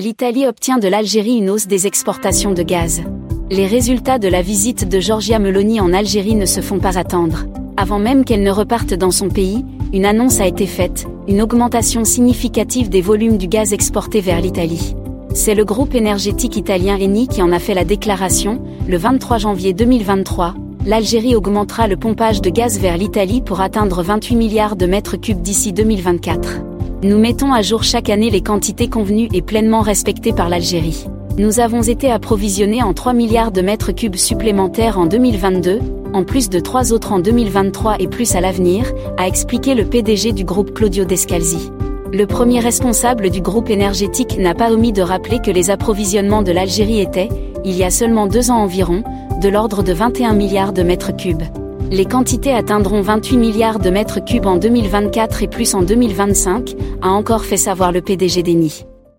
L'Italie obtient de l'Algérie une hausse des exportations de gaz. Les résultats de la visite de Giorgia Meloni en Algérie ne se font pas attendre. Avant même qu'elle ne reparte dans son pays, une annonce a été faite, une augmentation significative des volumes du gaz exporté vers l'Italie. C'est le groupe énergétique italien Eni qui en a fait la déclaration, le 23 janvier 2023. L'Algérie augmentera le pompage de gaz vers l'Italie pour atteindre 28 milliards de mètres cubes d'ici 2024. Nous mettons à jour chaque année les quantités convenues et pleinement respectées par l'Algérie. Nous avons été approvisionnés en 3 milliards de mètres cubes supplémentaires en 2022, en plus de 3 autres en 2023 et plus à l'avenir, a expliqué le PDG du groupe Claudio Descalzi. Le premier responsable du groupe énergétique n'a pas omis de rappeler que les approvisionnements de l'Algérie étaient, il y a seulement deux ans environ, de l'ordre de 21 milliards de mètres cubes. Les quantités atteindront 28 milliards de mètres cubes en 2024 et plus en 2025, a encore fait savoir le PDG d'Eni.